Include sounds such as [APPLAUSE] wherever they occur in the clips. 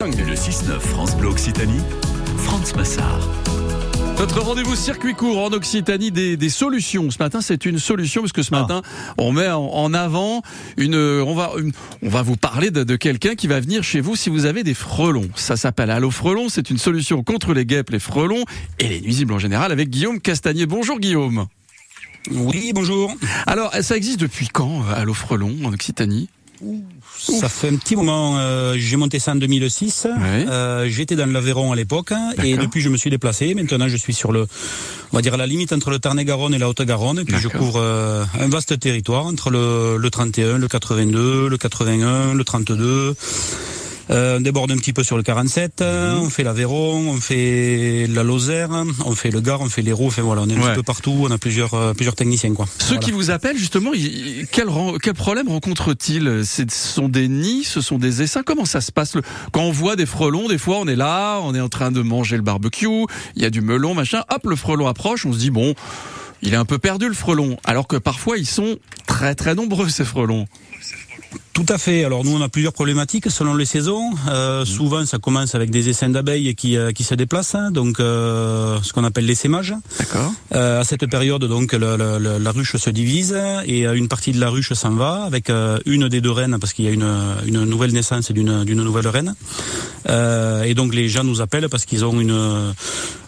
Le 6-9 France Bleu Occitanie, France Massard. Notre rendez-vous circuit court en Occitanie des, des solutions. Ce matin, c'est une solution parce que ce matin, on met en, en avant une. On va, une- on va vous parler de, de quelqu'un qui va venir chez vous si vous avez des frelons. Ça s'appelle Allo Frelon. C'est une solution contre les guêpes, les frelons et les nuisibles en général avec Guillaume Castagnier. Bonjour Guillaume. Oui, bonjour. Alors, ça existe depuis quand euh, Allo Frelon en Occitanie? Ça fait un petit moment, euh, j'ai monté ça en 2006. Ouais. Euh, J'étais dans l'Aveyron à l'époque et D'accord. depuis je me suis déplacé. Maintenant je suis sur le, on va dire la limite entre le Tarn-et-Garonne et la Haute-Garonne. Et puis je couvre euh, un vaste territoire entre le, le 31, le 82, le 81, le 32. Euh, on déborde un petit peu sur le 47, euh, Mhm. on fait l'Aveyron, on fait la Lozère, on fait le Gard, on fait l'Hérault, enfin voilà, on est un Ouais. petit peu partout, on a plusieurs, euh, plusieurs techniciens quoi. Ceux Voilà. qui vous appellent justement, ils- quel, quel problème rencontrent-ils? Ce sont des nids, ce sont des essaims? Comment ça se passe? Quand on voit des frelons, des fois on est là, on est en train de manger le barbecue, il y a du melon, machin. Hop, le frelon approche, on se dit bon, il est un peu perdu le frelon. Alors que parfois ils sont très très nombreux ces frelons. Tout à fait. Alors nous, on a plusieurs problématiques selon les saisons. Euh, Souvent, ça commence avec des essaims d'abeilles qui, euh, qui se déplacent, hein, donc euh, ce qu'on appelle l'essaimage. D'accord. À cette période, donc, le- le- le- la ruche se divise et une partie de la ruche s'en va avec une des deux reines parce qu'il y a une, une nouvelle naissance d'une d'une nouvelle reine. Et donc les gens nous appellent parce qu'ils ont une,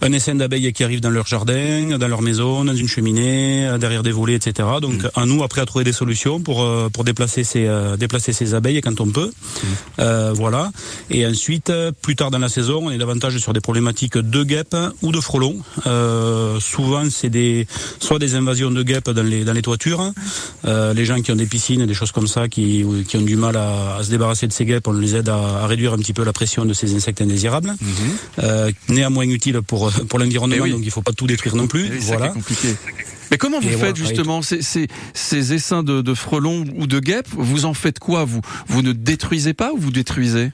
un essaim d'abeilles qui arrive dans leur jardin, dans leur maison, dans une cheminée, derrière des volets, etc. Donc à nous après à trouver des solutions pour pour déplacer ces euh, ces abeilles quand on peut. Euh, voilà. Et ensuite, plus tard dans la saison, on est davantage sur des problématiques de guêpes ou de frelons. Euh, souvent, c'est des soit des invasions de guêpes dans les dans les toitures. Euh, les gens qui ont des piscines, des choses comme ça, qui qui ont du mal à, à se débarrasser de ces guêpes, on les aide à, à réduire un petit peu la pression de ces insectes indésirables. Euh, néanmoins utile pour pour l'environnement, Eh oui. donc il faut pas tout détruire non plus. Et oui, voilà. compliqué. Mais comment vous faites justement ces, ces, ces essaims de, de frelons ou de guêpes? Vous en faites quoi vous? Vous ne détruisez pas ou vous détruisez?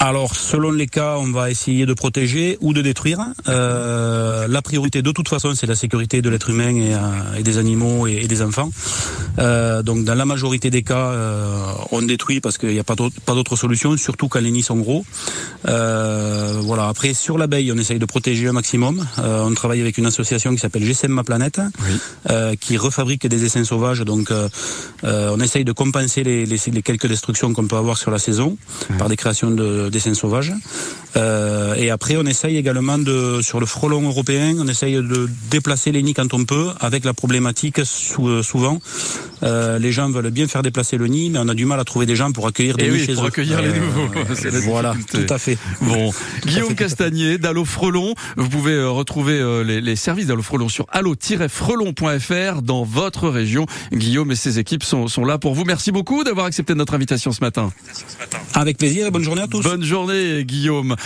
Alors, selon les cas, on va essayer de protéger ou de détruire. Euh, la priorité, de toute façon, c'est la sécurité de l'être humain et, euh, et des animaux et, et des enfants. Euh, donc, dans la majorité des cas, euh, on détruit parce qu'il n'y a pas d'autre- solution, surtout quand les nids sont gros. Euh, voilà. Après, sur l'abeille, on essaye de protéger un maximum. Euh, on travaille avec une association qui s'appelle GSM Ma Planète, euh, qui refabrique des essaims sauvages. Donc, on essaye de compenser les, les, les quelques destructions qu'on peut avoir sur la saison par des créations de dessins sauvages. Euh, et après, on essaye également de, sur le frelon européen, on essaye de déplacer les nids quand on peut, avec la problématique sou- euh, souvent. euh, les gens veulent bien faire déplacer le nid, mais on a du mal à trouver des gens pour accueillir des Eh nids oui, chez pour eux. accueillir les nouveaux, [LAUGHS] voilà, difficulté. tout à fait. Bon, Guillaume tout à fait. Castagnier d'Allo Frelon, vous pouvez euh, retrouver euh, les, les services d'Allo Frelon sur allo-frelon.fr dans votre région. Guillaume et ses équipes sont, sont là pour vous. Merci beaucoup d'avoir accepté notre invitation ce matin. Avec plaisir et bonne journée à tous. Bonne journée Guillaume.